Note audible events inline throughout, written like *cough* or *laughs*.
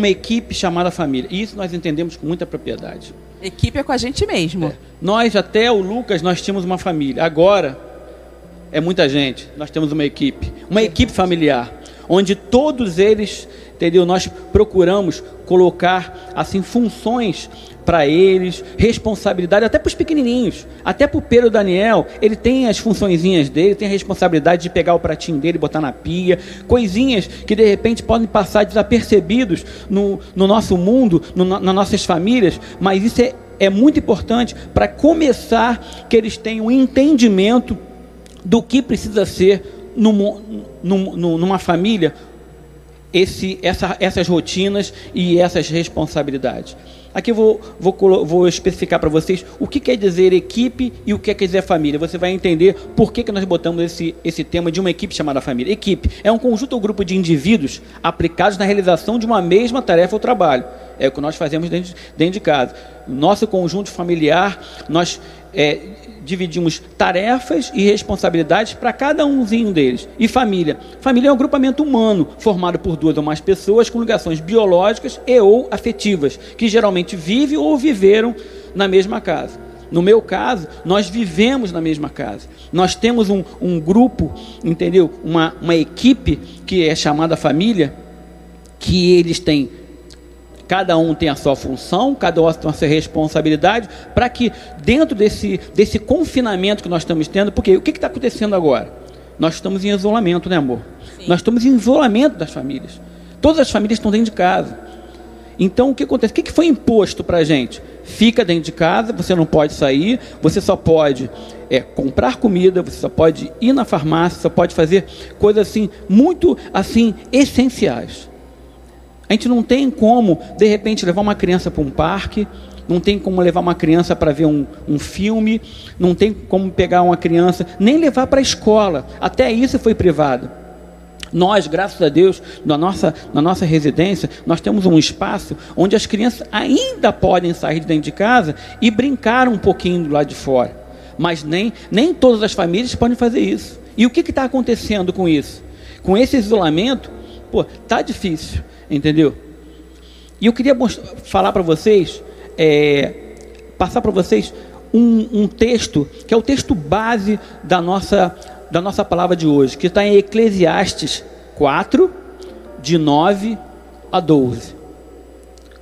uma equipe chamada família. E isso nós entendemos com muita propriedade. Equipe é com a gente mesmo. É. Nós, até o Lucas, nós tínhamos uma família. Agora, é muita gente. Nós temos uma equipe. Uma equipe familiar. Onde todos eles, entendeu? Nós procuramos colocar, assim, funções para eles, responsabilidade até para os pequenininhos, até para o Pedro Daniel, ele tem as funçõezinhas dele, tem a responsabilidade de pegar o pratinho dele, botar na pia, coisinhas que de repente podem passar desapercebidos no, no nosso mundo, no, nas nossas famílias, mas isso é, é muito importante para começar que eles tenham um entendimento do que precisa ser numa família esse, essa, essas rotinas e essas responsabilidades. Aqui vou, vou, vou especificar para vocês o que quer dizer equipe e o que quer dizer família. Você vai entender por que, que nós botamos esse, esse tema de uma equipe chamada família. Equipe é um conjunto ou grupo de indivíduos aplicados na realização de uma mesma tarefa ou trabalho. É o que nós fazemos dentro, dentro de casa. Nosso conjunto familiar, nós é, dividimos tarefas e responsabilidades para cada umzinho deles. E família? Família é um agrupamento humano formado por duas ou mais pessoas com ligações biológicas e ou afetivas, que geralmente vivem ou viveram na mesma casa. No meu caso, nós vivemos na mesma casa. Nós temos um, um grupo, entendeu? Uma, uma equipe que é chamada família, que eles têm Cada um tem a sua função, cada um tem a sua responsabilidade, para que dentro desse, desse confinamento que nós estamos tendo, porque o que está acontecendo agora? Nós estamos em isolamento, né, amor? Sim. Nós estamos em isolamento das famílias. Todas as famílias estão dentro de casa. Então, o que acontece? O que foi imposto para a gente? Fica dentro de casa, você não pode sair, você só pode é, comprar comida, você só pode ir na farmácia, só pode fazer coisas assim, muito assim, essenciais. A gente não tem como, de repente, levar uma criança para um parque, não tem como levar uma criança para ver um, um, filme, não tem como pegar uma criança, nem levar para a escola. Até isso foi privado. Nós, graças a Deus, na nossa, na nossa residência, nós temos um espaço onde as crianças ainda podem sair de dentro de casa e brincar um pouquinho do lado de fora. Mas nem, nem todas as famílias podem fazer isso. E o que está acontecendo com isso? Com esse isolamento, pô, tá difícil entendeu? E eu queria falar para vocês, é, passar para vocês um, um, texto que é o texto base da nossa, da nossa palavra de hoje, que está em Eclesiastes 4, de 9 a 12.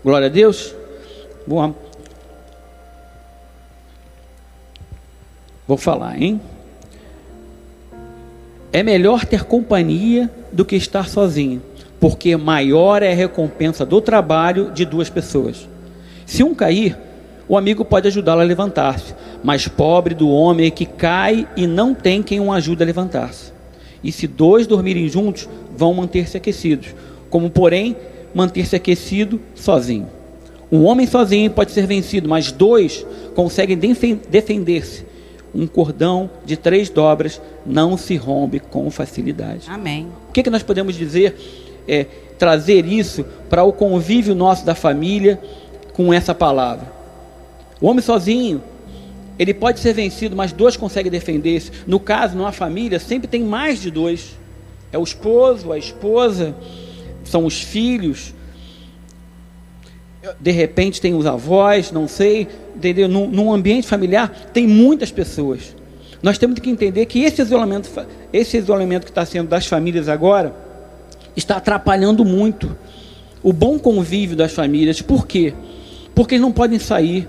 Glória a Deus. Vou, vou falar, hein? É melhor ter companhia do que estar sozinho porque maior é a recompensa do trabalho de duas pessoas. Se um cair, o amigo pode ajudá-lo a levantar-se, mas pobre do homem é que cai e não tem quem o ajude a levantar-se. E se dois dormirem juntos, vão manter-se aquecidos, como porém manter-se aquecido sozinho. Um homem sozinho pode ser vencido, mas dois conseguem defender-se. Um cordão de três dobras não se rompe com facilidade. Amém. O que, que nós podemos dizer é, trazer isso para o convívio nosso da família com essa palavra. O homem sozinho, ele pode ser vencido, mas dois conseguem defender-se. No caso, numa família, sempre tem mais de dois. É o esposo, a esposa, são os filhos. De repente tem os avós, não sei, entendeu? Num, num ambiente familiar tem muitas pessoas. Nós temos que entender que esse isolamento, esse isolamento que está sendo das famílias agora, está atrapalhando muito o bom convívio das famílias. Por quê? Porque eles não podem sair,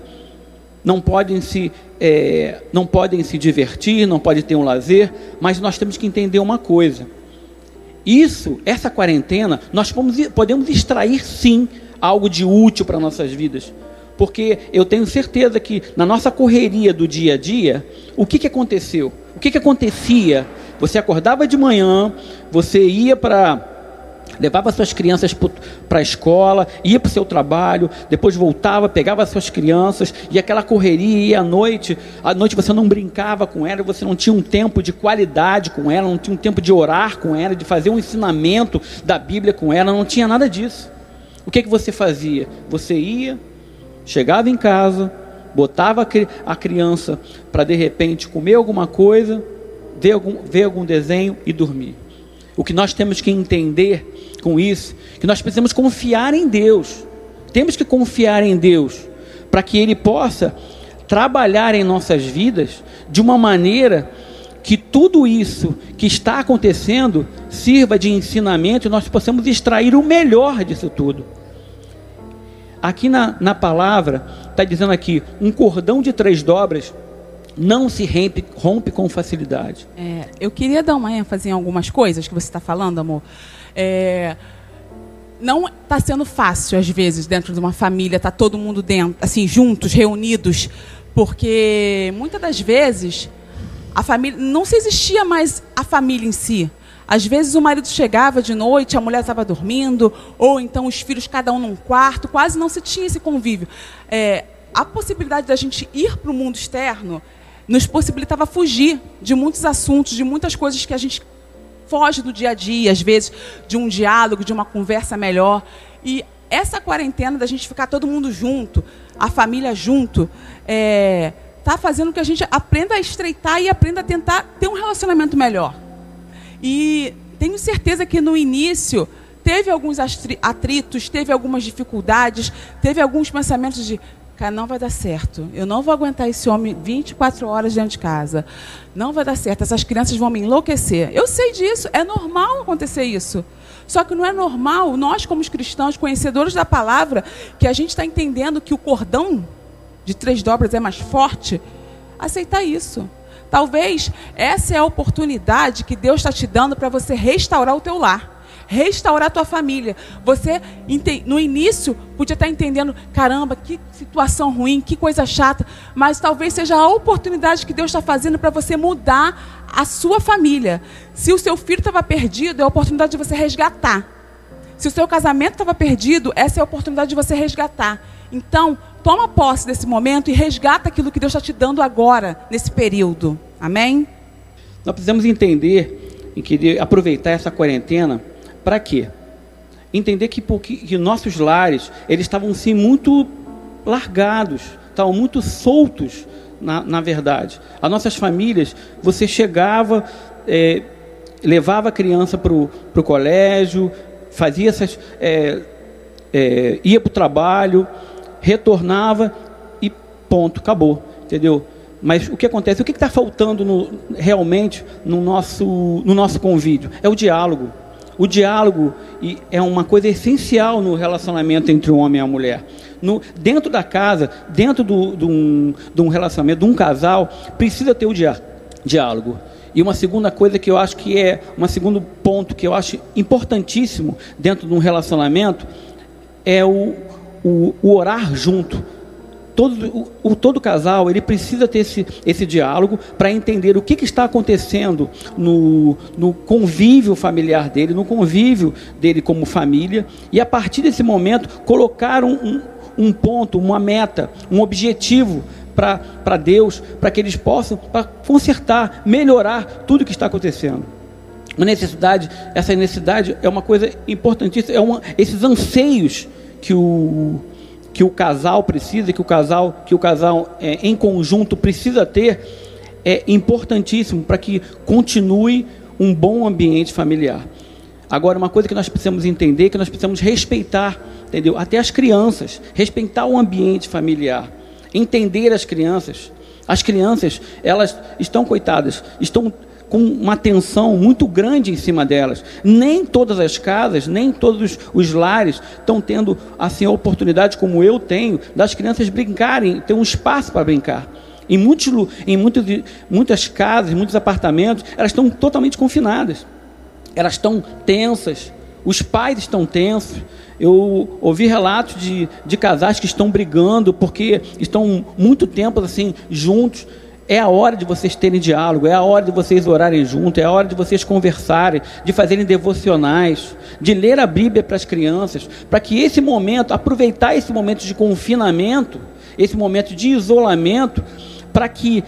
não podem se, é, não podem se divertir, não podem ter um lazer, mas nós temos que entender uma coisa. Isso, essa quarentena, nós podemos, podemos extrair sim algo de útil para nossas vidas. Porque eu tenho certeza que na nossa correria do dia a dia, o que, que aconteceu? O que, que acontecia? Você acordava de manhã, você ia para levava suas crianças para a escola, ia para o seu trabalho, depois voltava, pegava suas crianças, e aquela correria, ia à noite, à noite você não brincava com ela, você não tinha um tempo de qualidade com ela, não tinha um tempo de orar com ela, de fazer um ensinamento da Bíblia com ela, não tinha nada disso. O que, que você fazia? Você ia, chegava em casa, botava a criança para de repente comer alguma coisa, ver algum, ver algum desenho e dormir. O que nós temos que entender com isso? Que nós precisamos confiar em Deus. Temos que confiar em Deus para que Ele possa trabalhar em nossas vidas de uma maneira que tudo isso que está acontecendo sirva de ensinamento e nós possamos extrair o melhor disso tudo. Aqui na, na palavra, está dizendo aqui: um cordão de três dobras não se rompe, rompe com facilidade. É, eu queria dar uma ênfase em algumas coisas que você está falando, amor. É, não está sendo fácil, às vezes, dentro de uma família, tá todo mundo dentro, assim, juntos, reunidos, porque muitas das vezes a família não se existia mais a família em si. Às vezes o marido chegava de noite, a mulher estava dormindo, ou então os filhos cada um num quarto, quase não se tinha esse convívio. É, a possibilidade da gente ir para o mundo externo nos possibilitava fugir de muitos assuntos, de muitas coisas que a gente foge do dia a dia, às vezes de um diálogo, de uma conversa melhor. E essa quarentena da gente ficar todo mundo junto, a família junto, é, tá fazendo que a gente aprenda a estreitar e aprenda a tentar ter um relacionamento melhor. E tenho certeza que no início teve alguns atritos, teve algumas dificuldades, teve alguns pensamentos de cara, não vai dar certo. Eu não vou aguentar esse homem 24 horas dentro de casa. Não vai dar certo. Essas crianças vão me enlouquecer. Eu sei disso. É normal acontecer isso. Só que não é normal, nós, como cristãos, conhecedores da palavra, que a gente está entendendo que o cordão de três dobras é mais forte, aceitar isso. Talvez essa é a oportunidade que Deus está te dando para você restaurar o teu lar restaurar a tua família. Você, no início, podia estar entendendo: caramba, que situação ruim, que coisa chata, mas talvez seja a oportunidade que Deus está fazendo para você mudar a sua família. Se o seu filho estava perdido, é a oportunidade de você resgatar. Se o seu casamento estava perdido, essa é a oportunidade de você resgatar. Então, toma posse desse momento e resgata aquilo que Deus está te dando agora, nesse período. Amém? Nós precisamos entender e querer aproveitar essa quarentena para quê? Entender que, porque, que nossos lares eles estavam sim muito largados, estavam muito soltos, na, na verdade. As nossas famílias, você chegava, é, levava a criança para o colégio, fazia essas. É, é, ia para o trabalho, retornava e ponto, acabou. Entendeu? Mas o que acontece? O que está faltando no, realmente no nosso, no nosso convívio? É o diálogo. O diálogo é uma coisa essencial no relacionamento entre o homem e a mulher. No, dentro da casa, dentro do, um, de um relacionamento, de um casal, precisa ter o dia, diálogo. E uma segunda coisa que eu acho que é, um segundo ponto que eu acho importantíssimo dentro de um relacionamento é o, o, o orar junto todo, o, todo casal ele precisa ter esse, esse diálogo para entender o que, que está acontecendo no, no convívio familiar dele, no convívio dele como família, e a partir desse momento colocar um, um, um ponto, uma meta, um objetivo para Deus, para que eles possam pra consertar, melhorar tudo que está acontecendo. Uma necessidade, essa necessidade é uma coisa importantíssima, é uma, esses anseios que o, que o casal precisa, que o casal, que o casal é, em conjunto precisa ter, é importantíssimo para que continue um bom ambiente familiar. Agora, uma coisa que nós precisamos entender que nós precisamos respeitar, entendeu? Até as crianças, respeitar o ambiente familiar, entender as crianças. As crianças, elas estão coitadas, estão com uma tensão muito grande em cima delas. Nem todas as casas, nem todos os lares estão tendo assim a oportunidade como eu tenho das crianças brincarem, ter um espaço para brincar. Em, muitos, em muitos, muitas casas, muitos apartamentos, elas estão totalmente confinadas. Elas estão tensas, os pais estão tensos. Eu ouvi relatos de, de casais que estão brigando porque estão muito tempo assim juntos é a hora de vocês terem diálogo, é a hora de vocês orarem junto, é a hora de vocês conversarem, de fazerem devocionais, de ler a Bíblia para as crianças, para que esse momento, aproveitar esse momento de confinamento, esse momento de isolamento, para que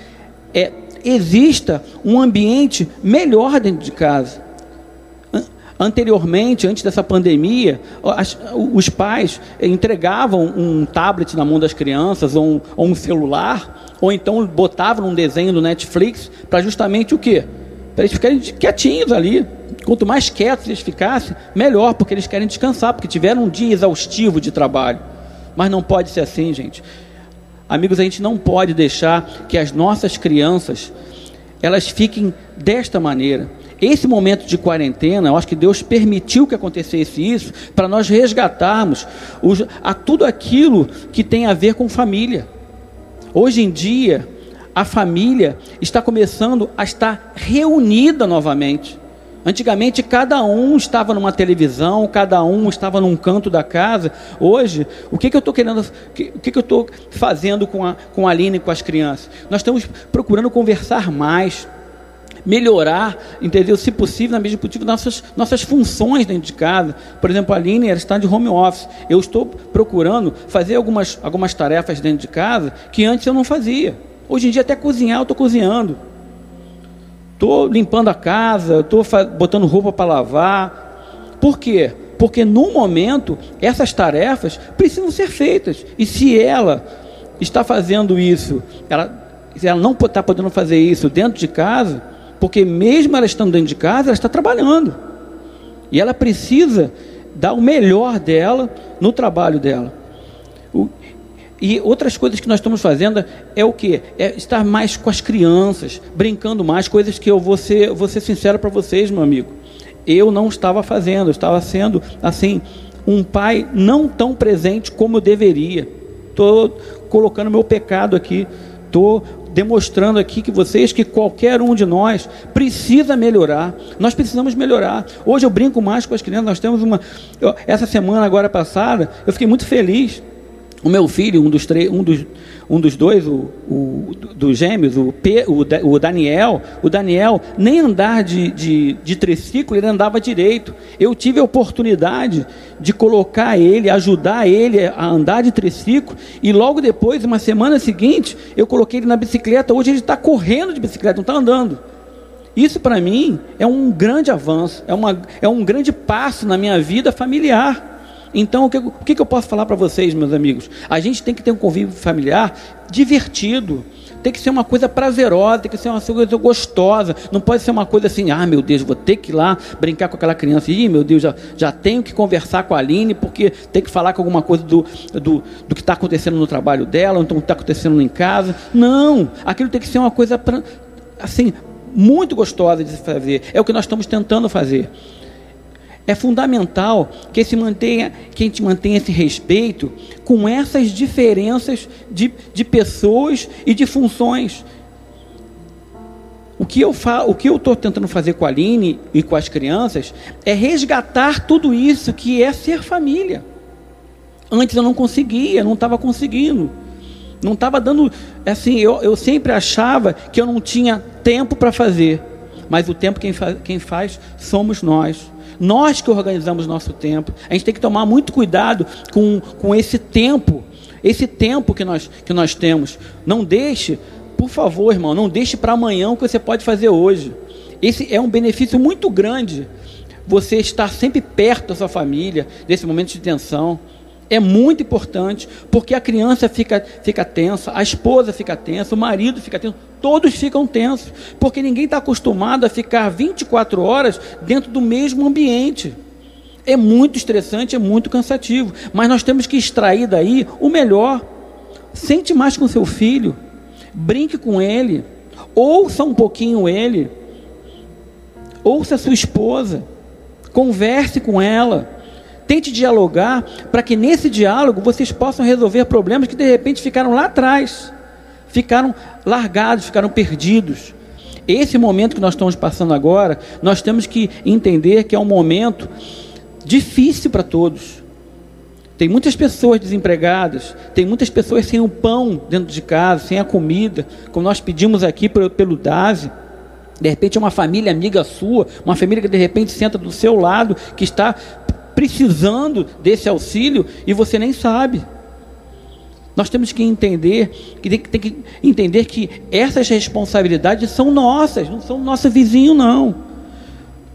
é, exista um ambiente melhor dentro de casa. Anteriormente, antes dessa pandemia, as, os pais entregavam um tablet na mão das crianças ou um, ou um celular ou então botava num desenho do Netflix para justamente o quê? para eles ficarem quietinhos ali. Quanto mais quietos eles ficassem, melhor, porque eles querem descansar, porque tiveram um dia exaustivo de trabalho. Mas não pode ser assim, gente. Amigos, a gente não pode deixar que as nossas crianças elas fiquem desta maneira. Esse momento de quarentena, eu acho que Deus permitiu que acontecesse isso para nós resgatarmos os, a tudo aquilo que tem a ver com família. Hoje em dia, a família está começando a estar reunida novamente. Antigamente cada um estava numa televisão, cada um estava num canto da casa. Hoje, o que, que eu estou querendo, o que, que eu estou fazendo com a, com a Aline e com as crianças? Nós estamos procurando conversar mais melhorar, entendeu? Se possível, na medida possível, nossas, nossas funções dentro de casa. Por exemplo, a Aline ela está de home office. Eu estou procurando fazer algumas, algumas tarefas dentro de casa que antes eu não fazia. Hoje em dia, até cozinhar, eu estou cozinhando. Estou limpando a casa, estou botando roupa para lavar. Por quê? Porque no momento, essas tarefas precisam ser feitas. E se ela está fazendo isso, ela, se ela não está podendo fazer isso dentro de casa, porque mesmo ela estando dentro de casa, ela está trabalhando. E ela precisa dar o melhor dela no trabalho dela. O, e outras coisas que nós estamos fazendo é o que? É estar mais com as crianças, brincando mais, coisas que eu vou ser, vou ser sincero para vocês, meu amigo. Eu não estava fazendo, eu estava sendo assim, um pai não tão presente como eu deveria. Estou colocando meu pecado aqui, estou demonstrando aqui que vocês que qualquer um de nós precisa melhorar. Nós precisamos melhorar. Hoje eu brinco mais com as crianças. Nós temos uma essa semana agora passada, eu fiquei muito feliz. O meu filho, um dos três, um dos um dos dois, o, o dos gêmeos, o, P, o, o, Daniel, o Daniel nem andar de, de, de triciclo, ele andava direito. Eu tive a oportunidade de colocar ele, ajudar ele a andar de triciclo, e logo depois, uma semana seguinte, eu coloquei ele na bicicleta. Hoje ele está correndo de bicicleta, não está andando. Isso para mim é um grande avanço, é, uma, é um grande passo na minha vida familiar. Então, o que, o que eu posso falar para vocês, meus amigos? A gente tem que ter um convívio familiar divertido. Tem que ser uma coisa prazerosa, tem que ser uma coisa gostosa. Não pode ser uma coisa assim, ah, meu Deus, vou ter que ir lá brincar com aquela criança. Ih, meu Deus, já, já tenho que conversar com a Aline, porque tem que falar com alguma coisa do, do, do que está acontecendo no trabalho dela, ou então está acontecendo em casa. Não, aquilo tem que ser uma coisa, assim, muito gostosa de se fazer. É o que nós estamos tentando fazer. É fundamental que, se mantenha, que a gente mantenha esse respeito com essas diferenças de, de pessoas e de funções. O que eu o que eu estou tentando fazer com a Aline e com as crianças é resgatar tudo isso que é ser família. Antes eu não conseguia, não estava conseguindo. Não estava dando. Assim, eu, eu sempre achava que eu não tinha tempo para fazer. Mas o tempo quem, fa quem faz somos nós. Nós que organizamos nosso tempo. A gente tem que tomar muito cuidado com, com esse tempo, esse tempo que nós, que nós temos. Não deixe, por favor, irmão, não deixe para amanhã o que você pode fazer hoje. Esse é um benefício muito grande. Você estar sempre perto da sua família, desse momento de tensão é muito importante, porque a criança fica, fica tensa, a esposa fica tensa, o marido fica tenso, todos ficam tensos, porque ninguém está acostumado a ficar 24 horas dentro do mesmo ambiente. É muito estressante, é muito cansativo, mas nós temos que extrair daí o melhor. Sente mais com seu filho, brinque com ele, ouça um pouquinho ele, ouça a sua esposa, converse com ela Tente dialogar para que nesse diálogo vocês possam resolver problemas que de repente ficaram lá atrás, ficaram largados, ficaram perdidos. Esse momento que nós estamos passando agora, nós temos que entender que é um momento difícil para todos. Tem muitas pessoas desempregadas, tem muitas pessoas sem o pão dentro de casa, sem a comida, como nós pedimos aqui pelo, DASE. De repente é uma família amiga sua, uma família que de repente senta do seu lado, que está precisando desse auxílio e você nem sabe. Nós temos que entender que tem, tem, que entender que essas responsabilidades são nossas, não são nosso vizinho não.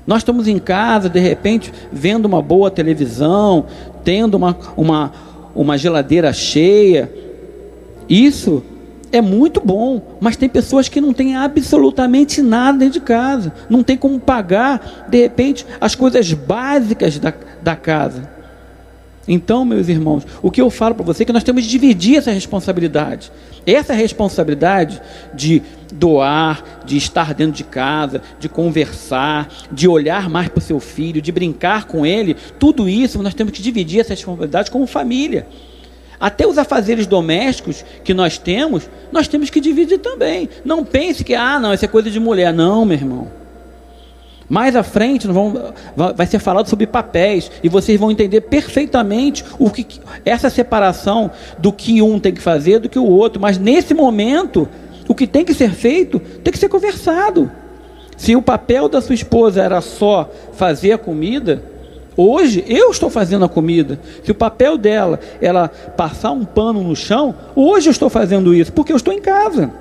Nós estamos em casa, de repente, vendo uma boa televisão, tendo uma, uma, uma geladeira cheia. Isso é muito bom, mas tem pessoas que não têm absolutamente nada dentro de casa, não tem como pagar, de repente, as coisas básicas da, da casa. Então, meus irmãos, o que eu falo para você é que nós temos que dividir essa responsabilidade. Essa responsabilidade de doar, de estar dentro de casa, de conversar, de olhar mais para o seu filho, de brincar com ele, tudo isso nós temos que dividir essa responsabilidade como família. Até os afazeres domésticos que nós temos, nós temos que dividir também. Não pense que, ah, não, isso é coisa de mulher. Não, meu irmão. Mais à frente vamos, vai ser falado sobre papéis e vocês vão entender perfeitamente o que essa separação do que um tem que fazer do que o outro. Mas nesse momento, o que tem que ser feito tem que ser conversado. Se o papel da sua esposa era só fazer a comida, hoje eu estou fazendo a comida. Se o papel dela era passar um pano no chão, hoje eu estou fazendo isso porque eu estou em casa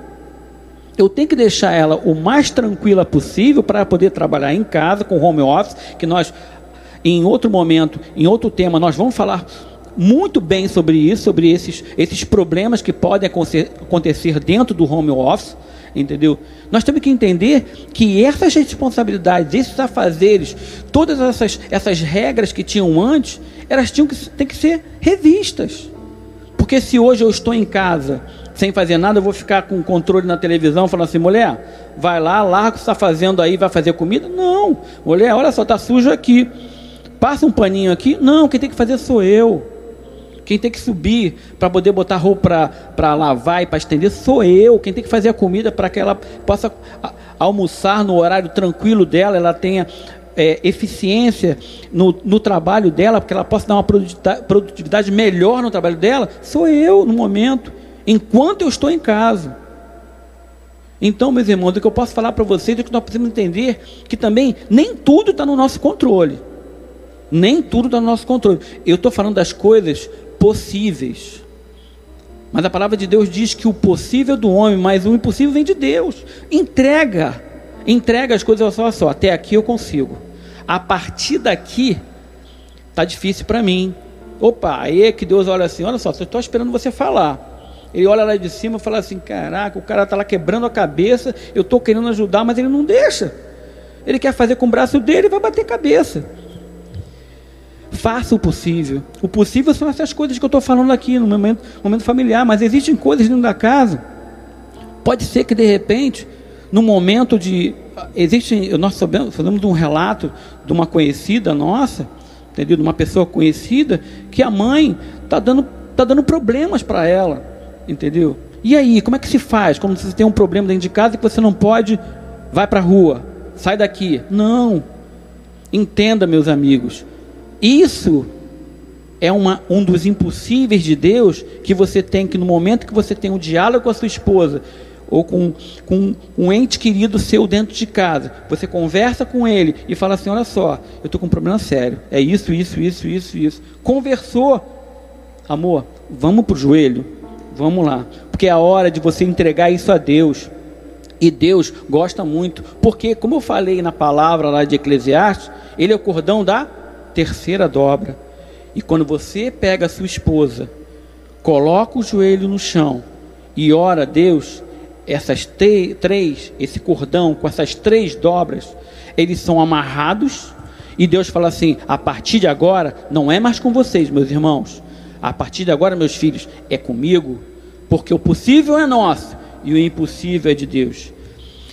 eu tenho que deixar ela o mais tranquila possível para poder trabalhar em casa com home office, que nós em outro momento, em outro tema, nós vamos falar muito bem sobre isso, sobre esses, esses problemas que podem acontecer dentro do home office, entendeu? Nós temos que entender que essas responsabilidades, esses afazeres, todas essas, essas regras que tinham antes, elas tinham que, ter que ser revistas. Porque se hoje eu estou em casa sem fazer nada, eu vou ficar com o controle na televisão falando assim, mulher, vai lá, larga o que está fazendo aí, vai fazer comida? Não, mulher, olha só, está sujo aqui. Passa um paninho aqui. Não, quem tem que fazer sou eu. Quem tem que subir para poder botar roupa para lavar e para estender sou eu. Quem tem que fazer a comida para que ela possa almoçar no horário tranquilo dela, ela tenha é, eficiência no, no, trabalho dela, porque ela possa dar uma produtividade melhor no trabalho dela, sou eu no momento enquanto eu estou em casa. Então, meus irmãos, o que eu posso falar para vocês é que nós precisamos entender que também nem tudo está no nosso controle. Nem tudo está no nosso controle. Eu estou falando das coisas possíveis. Mas a palavra de Deus diz que o possível é do homem, mas o impossível vem de Deus. Entrega. Entrega as coisas só, só. Até aqui eu consigo. A partir daqui, está difícil para mim. Opa, aí é que Deus olha assim: olha só, estou esperando você falar. Ele olha lá de cima e fala assim: Caraca, o cara está lá quebrando a cabeça, eu estou querendo ajudar, mas ele não deixa. Ele quer fazer com o braço dele e vai bater cabeça. Faça o possível. O possível são essas coisas que eu estou falando aqui no momento, momento familiar, mas existem coisas dentro da casa. Pode ser que de repente, no momento de. Existe, nós sabemos, fazemos um relato de uma conhecida nossa, entendeu? De uma pessoa conhecida, que a mãe está dando, tá dando problemas para ela Entendeu? E aí, como é que se faz? Como você tem um problema dentro de casa que você não pode, vai para a rua, sai daqui. Não. Entenda, meus amigos. Isso é uma, um dos impossíveis de Deus que você tem que, no momento que você tem um diálogo com a sua esposa, ou com, com um ente querido seu dentro de casa, você conversa com ele e fala assim: Olha só, eu estou com um problema sério, é isso, isso, isso, isso, isso. Conversou, amor, vamos para o joelho, Vamos lá. Porque é a hora de você entregar isso a Deus. E Deus gosta muito. Porque, como eu falei na palavra lá de Eclesiastes, ele é o cordão da terceira dobra. E quando você pega a sua esposa, coloca o joelho no chão e ora a Deus, essas três, esse cordão com essas três dobras, eles são amarrados. E Deus fala assim: a partir de agora, não é mais com vocês, meus irmãos, a partir de agora, meus filhos, é comigo, porque o possível é nosso e o impossível é de Deus.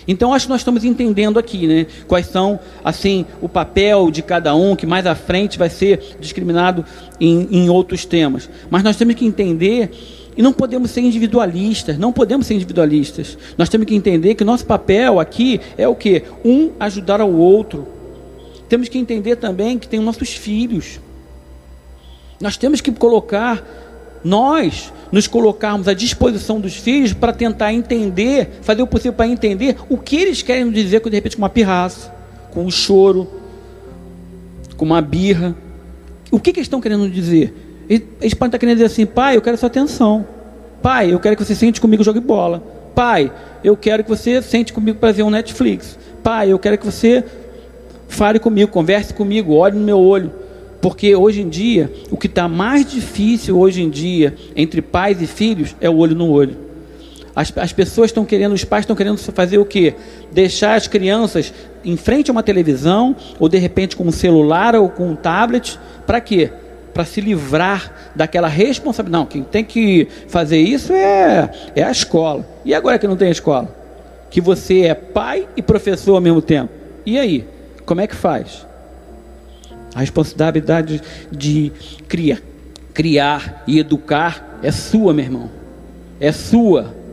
Então acho que nós estamos entendendo aqui, né, quais são assim o papel de cada um, que mais à frente vai ser discriminado em, em outros temas. Mas nós temos que entender e não podemos ser individualistas, não podemos ser individualistas. Nós temos que entender que nosso papel aqui é o que? Um ajudar ao outro. Temos que entender também que tem nossos filhos. Nós temos que colocar, nós, nos colocarmos à disposição dos filhos para tentar entender, fazer o possível para entender o que eles querem dizer, de repente, com uma pirraça, com um choro, com uma birra. O que, que eles estão querendo dizer? Eles podem estar querendo dizer assim: pai, eu quero sua atenção. Pai, eu quero que você sente comigo e jogue bola. Pai, eu quero que você sente comigo para ver um Netflix. Pai, eu quero que você fale comigo, converse comigo, olhe no meu olho. Porque hoje em dia, o que está mais difícil hoje em dia entre pais e filhos é o olho no olho. As, as pessoas estão querendo, os pais estão querendo fazer o quê? Deixar as crianças em frente a uma televisão, ou de repente com um celular ou com um tablet, para quê? Para se livrar daquela responsabilidade. Não, quem tem que fazer isso é, é a escola. E agora que não tem escola? Que você é pai e professor ao mesmo tempo. E aí? Como é que faz? A responsabilidade de criar, criar e educar é sua, meu irmão. É sua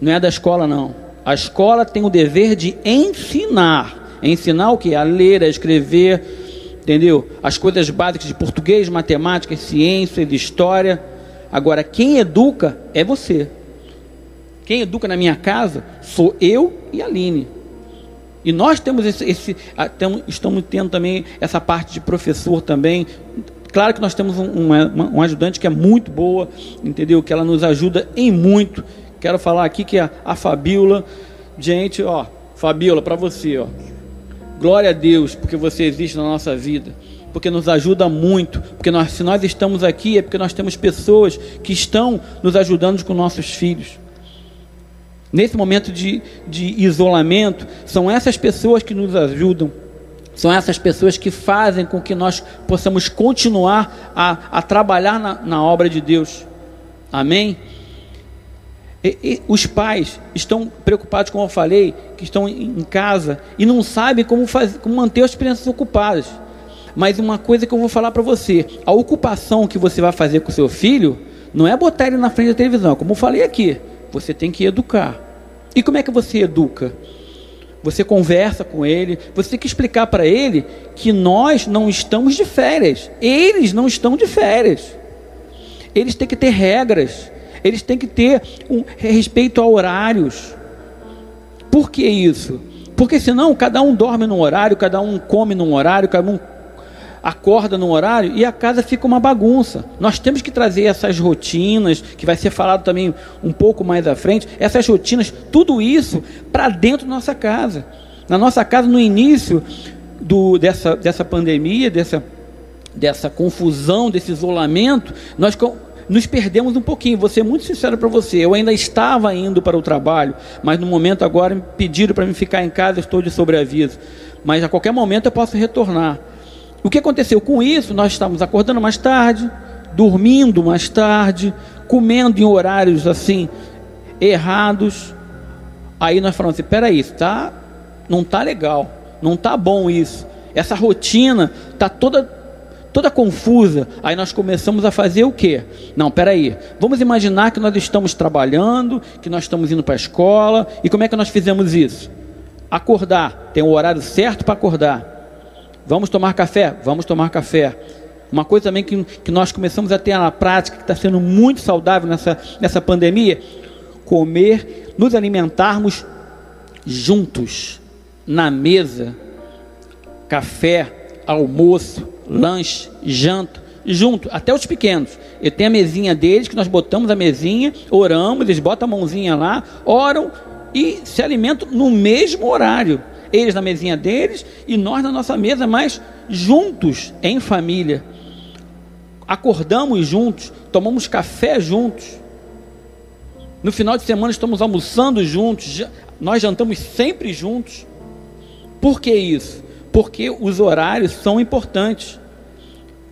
não é da escola, não. A escola tem o dever de ensinar. Ensinar o que? A ler, a escrever, entendeu? As coisas básicas de português, matemática, ciência, de história. Agora, quem educa é você. Quem educa na minha casa sou eu e a Aline. E nós temos esse, esse estamos tendo também essa parte de professor também. Claro que nós temos um, um, um ajudante que é muito boa, entendeu? Que ela nos ajuda em muito. Quero falar aqui que a, a Fabiola, gente, ó, Fabiola, para você, ó. Glória a Deus, porque você existe na nossa vida, porque nos ajuda muito, porque nós, se nós estamos aqui é porque nós temos pessoas que estão nos ajudando com nossos filhos. Nesse momento de, de isolamento, são essas pessoas que nos ajudam, são essas pessoas que fazem com que nós possamos continuar a, a trabalhar na, na obra de Deus. Amém? E, e, os pais estão preocupados, como eu falei, que estão em casa e não sabem como, fazer, como manter as crianças ocupadas. Mas uma coisa que eu vou falar para você: a ocupação que você vai fazer com seu filho não é botar ele na frente da televisão, como eu falei aqui. Você tem que educar. E como é que você educa? Você conversa com ele, você tem que explicar para ele que nós não estamos de férias, eles não estão de férias. Eles têm que ter regras eles têm que ter um respeito a horários. Por que isso? Porque senão cada um dorme num horário, cada um come num horário, cada um acorda num horário e a casa fica uma bagunça. Nós temos que trazer essas rotinas, que vai ser falado também um pouco mais à frente, essas rotinas, tudo isso para dentro da nossa casa. Na nossa casa, no início do, dessa, dessa pandemia, dessa, dessa confusão, desse isolamento, nós nos perdemos um pouquinho. Vou ser muito sincero para você. Eu ainda estava indo para o trabalho, mas no momento agora me pediram para me ficar em casa, estou de sobreaviso. Mas a qualquer momento eu posso retornar. O que aconteceu com isso? Nós estávamos acordando mais tarde, dormindo mais tarde, comendo em horários assim errados. Aí nós falamos assim: peraí, tá, não tá legal, não tá bom isso. Essa rotina tá toda toda confusa. Aí nós começamos a fazer o quê? Não, peraí. Vamos imaginar que nós estamos trabalhando, que nós estamos indo para a escola. E como é que nós fizemos isso? Acordar. Tem o um horário certo para acordar. Vamos tomar café? Vamos tomar café. Uma coisa também que, que nós começamos a ter na prática, que está sendo muito saudável nessa, nessa pandemia, comer, nos alimentarmos juntos, na mesa, café, almoço, lanche, janta, junto, até os pequenos. Eu tenho a mesinha deles, que nós botamos a mesinha, oramos, eles botam a mãozinha lá, oram e se alimentam no mesmo horário. Eles na mesinha deles e nós na nossa mesa, mas juntos, em família. Acordamos juntos, tomamos café juntos. No final de semana estamos almoçando juntos, nós jantamos sempre juntos. Por que isso? Porque os horários são importantes.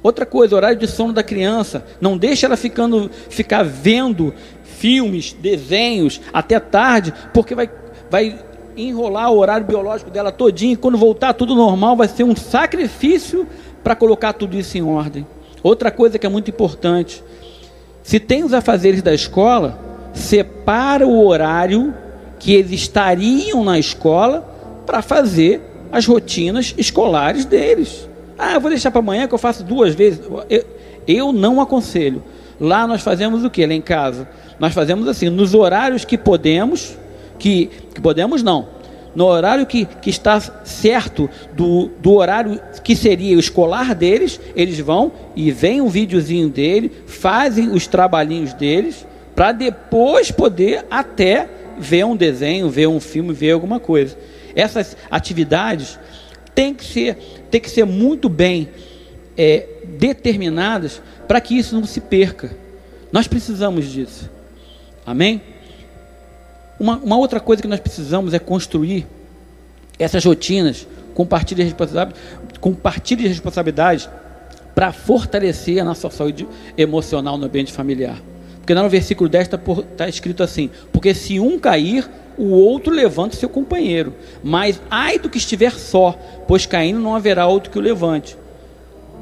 Outra coisa, horário de sono da criança. Não deixa ela ficando, ficar vendo filmes, desenhos até tarde, porque vai, vai enrolar o horário biológico dela todinho. E quando voltar tudo normal, vai ser um sacrifício para colocar tudo isso em ordem. Outra coisa que é muito importante: se tem os afazeres da escola, separa o horário que eles estariam na escola para fazer as rotinas escolares deles. Ah, eu vou deixar para amanhã que eu faço duas vezes. Eu, eu não aconselho. Lá nós fazemos o que? Lá em casa. Nós fazemos assim, nos horários que podemos, que, que podemos não, no horário que, que está certo do, do horário que seria o escolar deles, eles vão e vem um videozinho dele, fazem os trabalhinhos deles, para depois poder até ver um desenho, ver um filme, ver alguma coisa. Essas atividades têm que ser, têm que ser muito bem é, determinadas para que isso não se perca. Nós precisamos disso. Amém? Uma, uma outra coisa que nós precisamos é construir essas rotinas, responsabilidade, compartilhe de responsabilidades para fortalecer a nossa saúde emocional no ambiente familiar. Porque lá no versículo 10 está tá escrito assim: Porque se um cair, o outro levanta seu companheiro. Mas ai do que estiver só, pois caindo não haverá outro que o levante.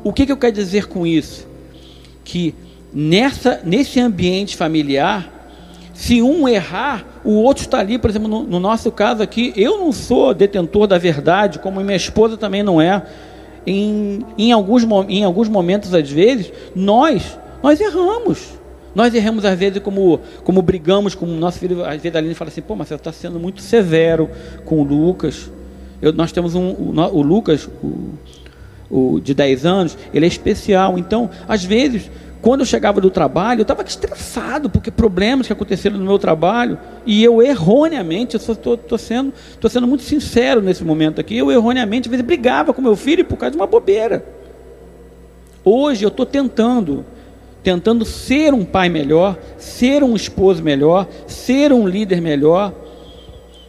O que, que eu quero dizer com isso? Que nessa, nesse ambiente familiar, se um errar, o outro está ali, por exemplo, no, no, nosso caso aqui, eu não sou detentor da verdade, como minha esposa também não é. Em, em, alguns, em alguns momentos, às vezes, nós, nós erramos. Nós erramos às vezes como, como brigamos com o nosso filho. Às vezes a Aline fala assim, pô, Marcelo, está sendo muito severo com o Lucas. Eu, nós temos um, o, o Lucas, o, o, de 10 anos, ele é especial. Então, às vezes, quando eu chegava do trabalho, eu estava estressado, porque problemas que aconteceram no meu trabalho, e eu erroneamente, eu estou sendo, sendo muito sincero nesse momento aqui, eu erroneamente, às vezes, brigava com meu filho por causa de uma bobeira. Hoje eu estou tentando tentando ser um pai melhor, ser um esposo melhor, ser um líder melhor.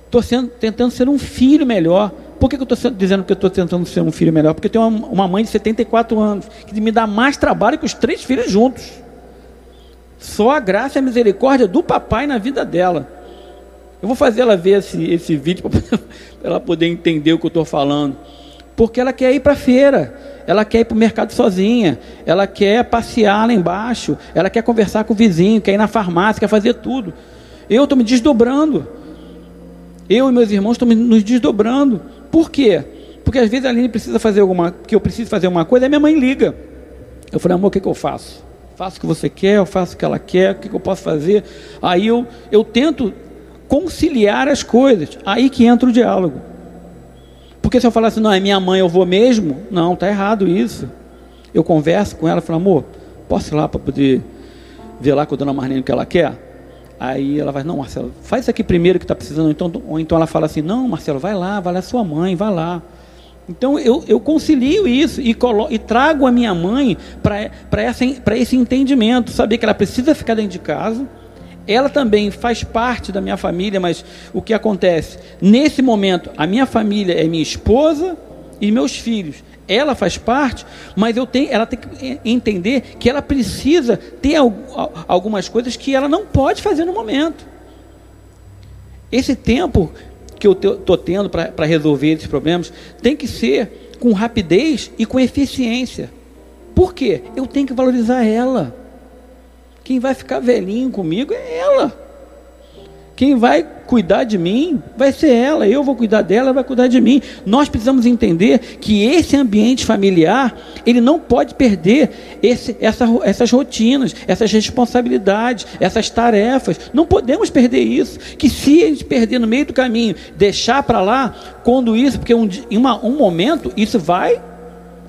Estou tentando ser um filho melhor. Por que, que eu estou dizendo que eu estou tentando ser um filho melhor? Porque eu tenho uma, uma, mãe de 74 anos que me dá mais trabalho que os três filhos juntos. Só a graça e a misericórdia do papai na vida dela. Eu vou fazer ela ver esse, esse vídeo para *laughs* ela poder entender o que eu estou falando. Porque ela quer ir para a feira ela quer ir para o mercado sozinha, ela quer passear lá embaixo, ela quer conversar com o vizinho, quer ir na farmácia, quer fazer tudo. Eu estou me desdobrando. Eu e meus irmãos estamos nos desdobrando. Por quê? Porque às vezes a Aline precisa fazer alguma, que eu preciso fazer uma coisa, e minha mãe liga. Eu falei, amor, o que, que eu faço? Faço o que você quer, eu faço o que ela quer, o que, que eu posso fazer? Aí eu, eu tento conciliar as coisas. Aí que entra o diálogo. Porque se eu falasse, não, é minha mãe, eu vou mesmo, não, está errado isso. Eu converso com ela, falo, amor, posso ir lá para poder ver lá com a dona Marlene o que ela quer? Aí ela vai, não, Marcelo, faz isso aqui primeiro que está precisando. Então, ou então ela fala assim, não, Marcelo, vai lá, vai lá sua mãe, vai lá. Então eu, eu concilio isso e, colo, e trago a minha mãe para esse entendimento, saber que ela precisa ficar dentro de casa, ela também faz parte da minha família, mas o que acontece? Nesse momento, a minha família é minha esposa e meus filhos. Ela faz parte, mas eu tenho, ela tem que entender que ela precisa ter algumas coisas que ela não pode fazer no momento. Esse tempo que eu estou tendo para resolver esses problemas tem que ser com rapidez e com eficiência. Por quê? Eu tenho que valorizar ela. Quem vai ficar velhinho comigo é ela. Quem vai cuidar de mim vai ser ela. Eu vou cuidar dela, ela vai cuidar de mim. Nós precisamos entender que esse ambiente familiar, ele não pode perder esse, essa, essas rotinas, essas responsabilidades, essas tarefas. Não podemos perder isso. Que se a gente perder no meio do caminho, deixar para lá, quando isso, porque um, em uma, um momento isso vai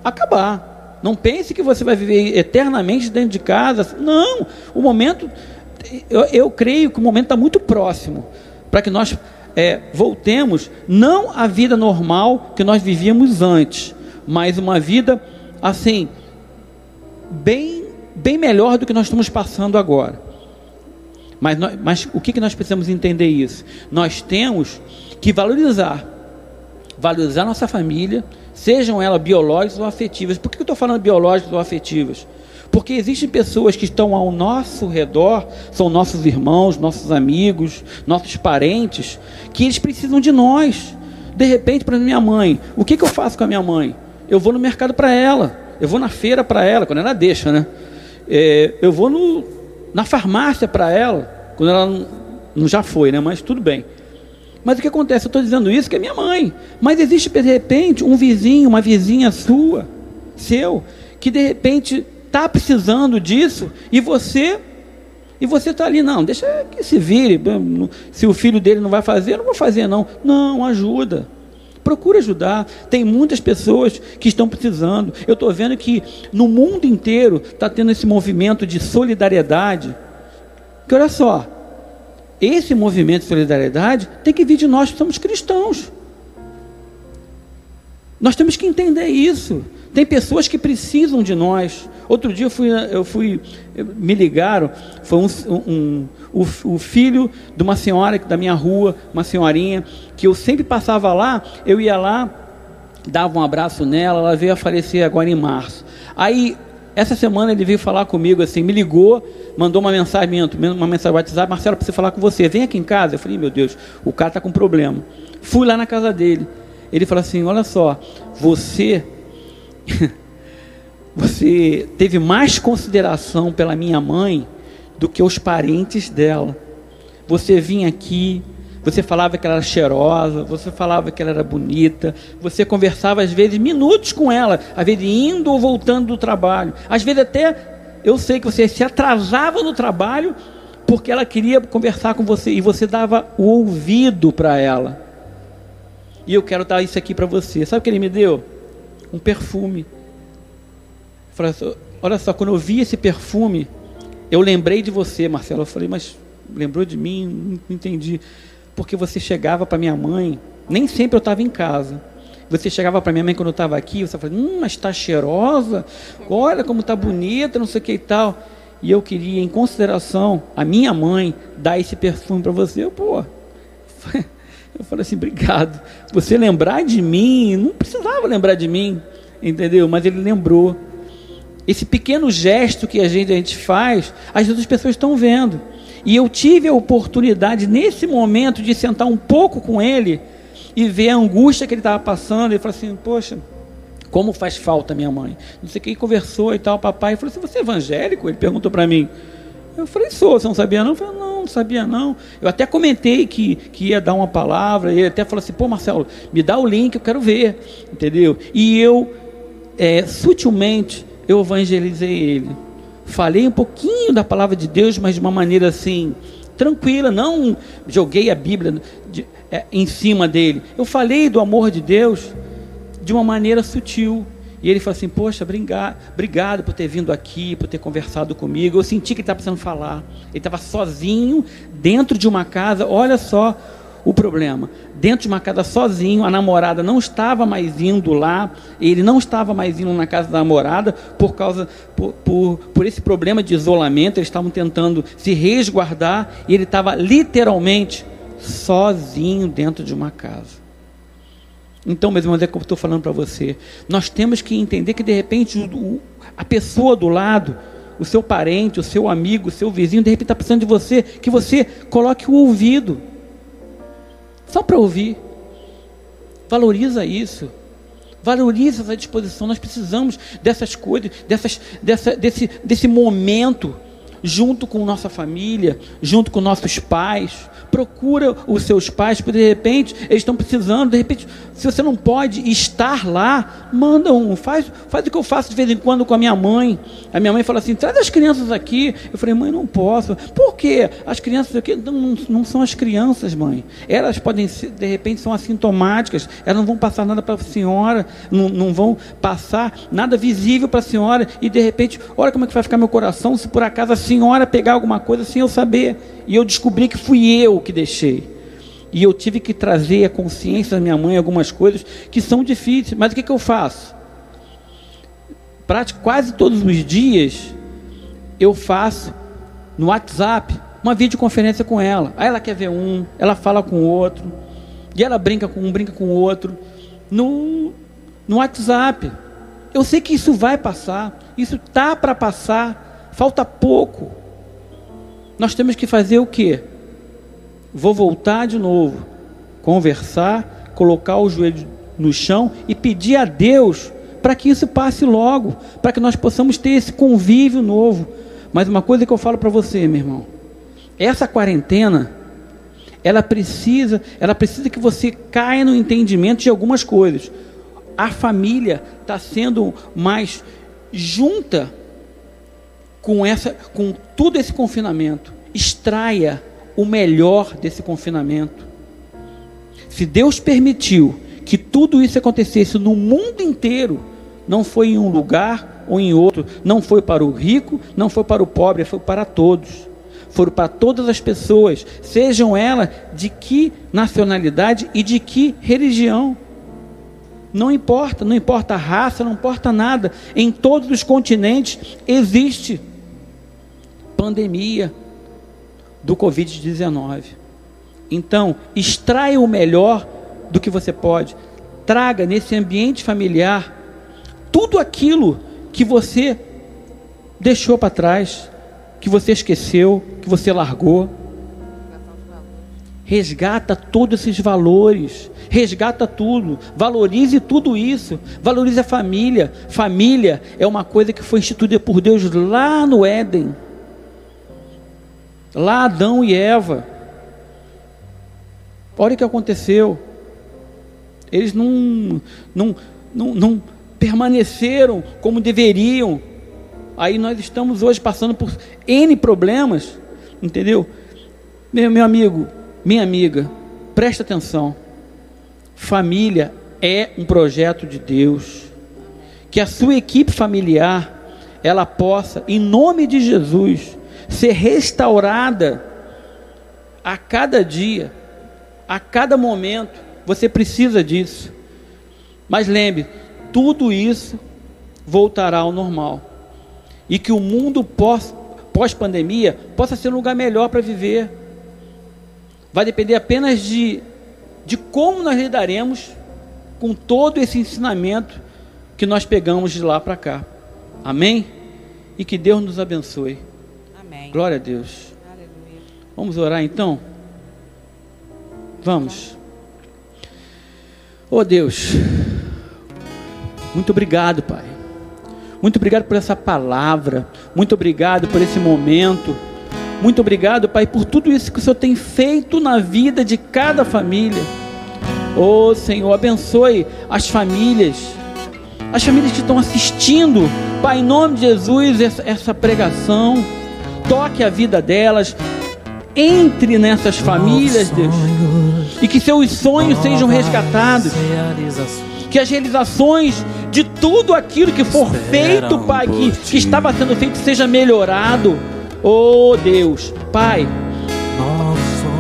acabar. Não pense que você vai viver eternamente dentro de casa. Não, o momento, eu, eu creio que o momento está muito próximo para que nós é, voltemos não à vida normal que nós vivíamos antes, mas uma vida assim bem bem melhor do que nós estamos passando agora. Mas, nós, mas o que, que nós precisamos entender isso? Nós temos que valorizar, valorizar nossa família, sejam elas biológicas ou afetivas. Por que eu estou falando biológicas ou afetivas? Porque existem pessoas que estão ao nosso redor, são nossos irmãos, nossos amigos, nossos parentes, que eles precisam de nós. De repente, para minha mãe, o que, que eu faço com a minha mãe? Eu vou no mercado para ela, eu vou na feira para ela, quando ela deixa, né? É, eu vou no, na farmácia para ela, quando ela não, não já foi, né? Mas tudo bem. Mas o que acontece? Eu estou dizendo isso que é minha mãe. Mas existe de repente um vizinho, uma vizinha sua, seu, que de repente está precisando disso e você e você está ali, não, deixa que se vire. Se o filho dele não vai fazer, eu não vou fazer, não. Não, ajuda. Procura ajudar. Tem muitas pessoas que estão precisando. Eu estou vendo que no mundo inteiro está tendo esse movimento de solidariedade. Que olha só, esse movimento de solidariedade tem que vir de nós que somos cristãos. Nós temos que entender isso. Tem pessoas que precisam de nós. Outro dia eu fui, eu fui me ligaram, foi um, um, o, o, filho de uma senhora da minha rua, uma senhorinha, que eu sempre passava lá, eu ia lá, dava um abraço nela, ela veio a falecer agora em março. Aí, essa semana ele veio falar comigo assim, me ligou, mandou uma mensagem, uma mensagem no WhatsApp, Marcelo, preciso falar com você, vem aqui em casa. Eu falei, meu Deus, o cara está com problema. Fui lá na casa dele. Ele falou assim: olha só, você *laughs* você teve mais consideração pela minha mãe do que os parentes dela. Você vinha aqui, você falava que ela era cheirosa, você falava que ela era bonita, você conversava às vezes minutos com ela, às vezes indo ou voltando do trabalho. Às vezes até eu sei que você se atrasava no trabalho porque ela queria conversar com você e você dava o ouvido para ela. E eu quero dar isso aqui para você. Sabe o que ele me deu? Um perfume. Falei, olha só, quando eu vi esse perfume, eu lembrei de você, Marcelo. Eu falei, mas lembrou de mim? Não entendi. Porque você chegava para minha mãe, nem sempre eu estava em casa. Você chegava para minha mãe quando eu estava aqui, você falava, hum, mas está cheirosa, olha como está bonita, não sei o que e tal. E eu queria, em consideração, a minha mãe, dar esse perfume para você. Eu, pô, *laughs* eu falei assim, obrigado. Você lembrar de mim, não precisava lembrar de mim, entendeu? Mas ele lembrou. Esse pequeno gesto que a gente, a gente faz, as outras pessoas estão vendo. E eu tive a oportunidade, nesse momento, de sentar um pouco com ele e ver a angústia que ele estava passando. E falar assim: Poxa, como faz falta minha mãe? Não sei quem conversou e tal. Papai falou assim: Você é evangélico? Ele perguntou para mim. Eu falei: Sou, você não sabia não? Eu falei: Não, não sabia não. Eu até comentei que, que ia dar uma palavra. Ele até falou assim: Pô, Marcelo, me dá o link, eu quero ver. Entendeu? E eu, é, sutilmente, eu evangelizei ele. Falei um pouquinho da palavra de Deus, mas de uma maneira assim, tranquila, não joguei a Bíblia de, é, em cima dele. Eu falei do amor de Deus de uma maneira sutil. E ele falou assim: Poxa, obrigado, por ter vindo aqui, por ter conversado comigo. Eu senti que ele estava precisando falar. Ele estava sozinho, dentro de uma casa. Olha só o problema. Dentro de uma casa sozinho, a namorada não estava mais indo lá, ele não estava mais indo na casa da namorada por causa por, por, por esse problema de isolamento, eles estavam tentando se resguardar e ele estava literalmente sozinho dentro de uma casa. Então, meus irmãos, é que eu estou falando para você. Nós temos que entender que de repente o, a pessoa do lado, o seu parente, o seu amigo, o seu vizinho, de repente está precisando de você, que você coloque o ouvido só para ouvir. Valoriza isso. Valoriza essa disposição. Nós precisamos dessas coisas, dessas, dessa, desse, desse momento junto com nossa família, junto com nossos pais, procura os seus pais, porque de repente eles estão precisando, de repente, se você não pode estar lá, manda um, faz, faz o que eu faço de vez em quando com a minha mãe. A minha mãe fala assim: traz as crianças aqui. Eu falei, mãe, não posso. Por quê? As crianças aqui não, não, não são as crianças, mãe. Elas podem ser, de repente, são assintomáticas, elas não vão passar nada para a senhora, não, não vão passar nada visível para a senhora, e de repente, olha como é que vai ficar meu coração se por acaso a senhora pegar alguma coisa sem eu saber. E eu descobri que fui eu que deixei. E eu tive que trazer a consciência da minha mãe algumas coisas que são difíceis. Mas o que, que eu faço? Prático, quase todos os dias eu faço no WhatsApp uma videoconferência com ela. Aí ela quer ver um, ela fala com o outro, e ela brinca com um, brinca com o outro no, no WhatsApp. Eu sei que isso vai passar, isso tá para passar, falta pouco. Nós temos que fazer o quê? Vou voltar de novo, conversar, colocar o joelho no chão e pedir a Deus para que isso passe logo, para que nós possamos ter esse convívio novo. Mas uma coisa que eu falo para você, meu irmão, essa quarentena, ela precisa, ela precisa que você caia no entendimento de algumas coisas. A família está sendo mais junta com, essa, com todo esse confinamento. Extraia o melhor desse confinamento. Se Deus permitiu que tudo isso acontecesse no mundo inteiro, não foi em um lugar ou em outro, não foi para o rico, não foi para o pobre, foi para todos. Foram para todas as pessoas, sejam elas de que nacionalidade e de que religião. Não importa, não importa a raça, não importa nada. Em todos os continentes existe pandemia do Covid-19. Então, extraia o melhor do que você pode. Traga nesse ambiente familiar tudo aquilo que você deixou para trás, que você esqueceu, que você largou. Resgata todos esses valores, resgata tudo, valorize tudo isso, valorize a família. Família é uma coisa que foi instituída por Deus lá no Éden. Lá Adão e Eva. Olha o que aconteceu. Eles não, não, não, não permaneceram como deveriam. Aí nós estamos hoje passando por N problemas, entendeu? Meu, meu amigo, minha amiga, presta atenção. Família é um projeto de Deus. Que a sua equipe familiar ela possa, em nome de Jesus, ser restaurada a cada dia, a cada momento. Você precisa disso. Mas lembre, tudo isso voltará ao normal. E que o mundo pós-pandemia possa ser um lugar melhor para viver. Vai depender apenas de, de como nós lidaremos com todo esse ensinamento que nós pegamos de lá para cá. Amém? E que Deus nos abençoe. Glória a Deus. Aleluia. Vamos orar então? Vamos. Oh Deus, muito obrigado, Pai. Muito obrigado por essa palavra. Muito obrigado por esse momento. Muito obrigado, Pai, por tudo isso que o Senhor tem feito na vida de cada família. Oh Senhor, abençoe as famílias, as famílias que estão assistindo, Pai, em nome de Jesus, essa, essa pregação. Toque a vida delas, entre nessas famílias, Deus, e que seus sonhos sejam resgatados, que as realizações de tudo aquilo que for feito, Pai, que, que estava sendo feito, seja melhorado. Oh Deus, Pai,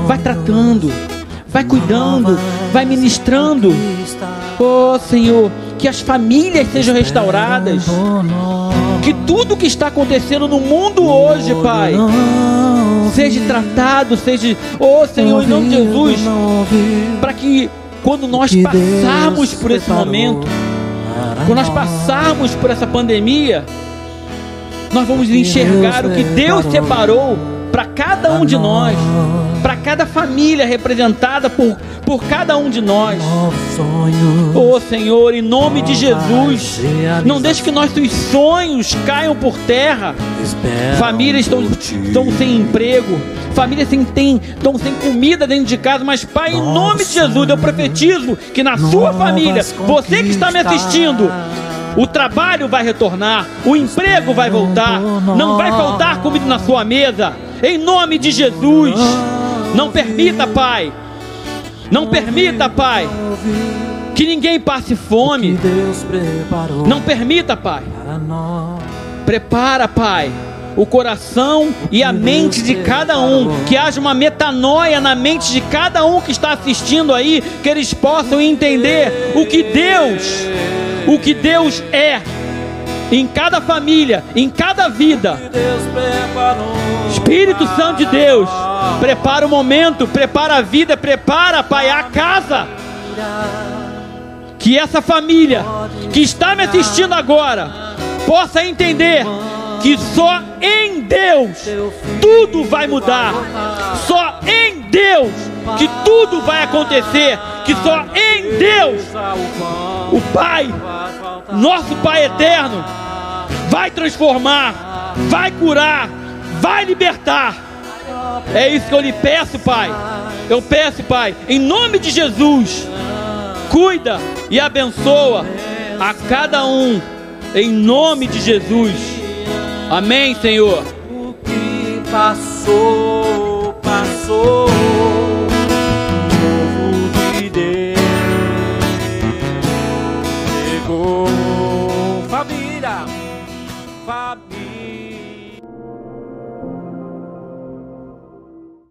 vai tratando, vai cuidando, vai ministrando. Oh Senhor, que as famílias sejam restauradas. Que tudo que está acontecendo no mundo hoje, Pai, seja tratado, seja, oh Senhor, em nome de Jesus, para que quando nós passarmos por esse momento, quando nós passarmos por essa pandemia, nós vamos enxergar o que Deus separou para cada um de nós, para cada família representada por, por cada um de nós. Oh Senhor, em nome de Jesus, não deixe que nossos sonhos caiam por terra. Famílias estão, estão sem emprego, famílias sem, tem, estão sem comida dentro de casa, mas Pai, em nome de Jesus, eu profetizo que na sua família, você que está me assistindo, o trabalho vai retornar, o emprego vai voltar, não vai faltar comida na sua mesa. Em nome de Jesus, não permita, Pai, não permita, Pai, que ninguém passe fome. Não permita, Pai. Prepara, Pai, o coração e a mente de cada um, que haja uma metanoia na mente de cada um que está assistindo aí, que eles possam entender o que Deus o que Deus é em cada família, em cada vida. Espírito Santo de Deus, prepara o momento, prepara a vida, prepara, Pai, a casa. Que essa família que está me assistindo agora possa entender que só em Deus tudo vai mudar. Só em Deus que tudo vai acontecer. Que só em Deus o Pai, nosso Pai eterno, vai transformar, vai curar, vai libertar. É isso que eu lhe peço, Pai. Eu peço, Pai, em nome de Jesus, cuida e abençoa a cada um, em nome de Jesus. Amém, Senhor. O que passou, passou.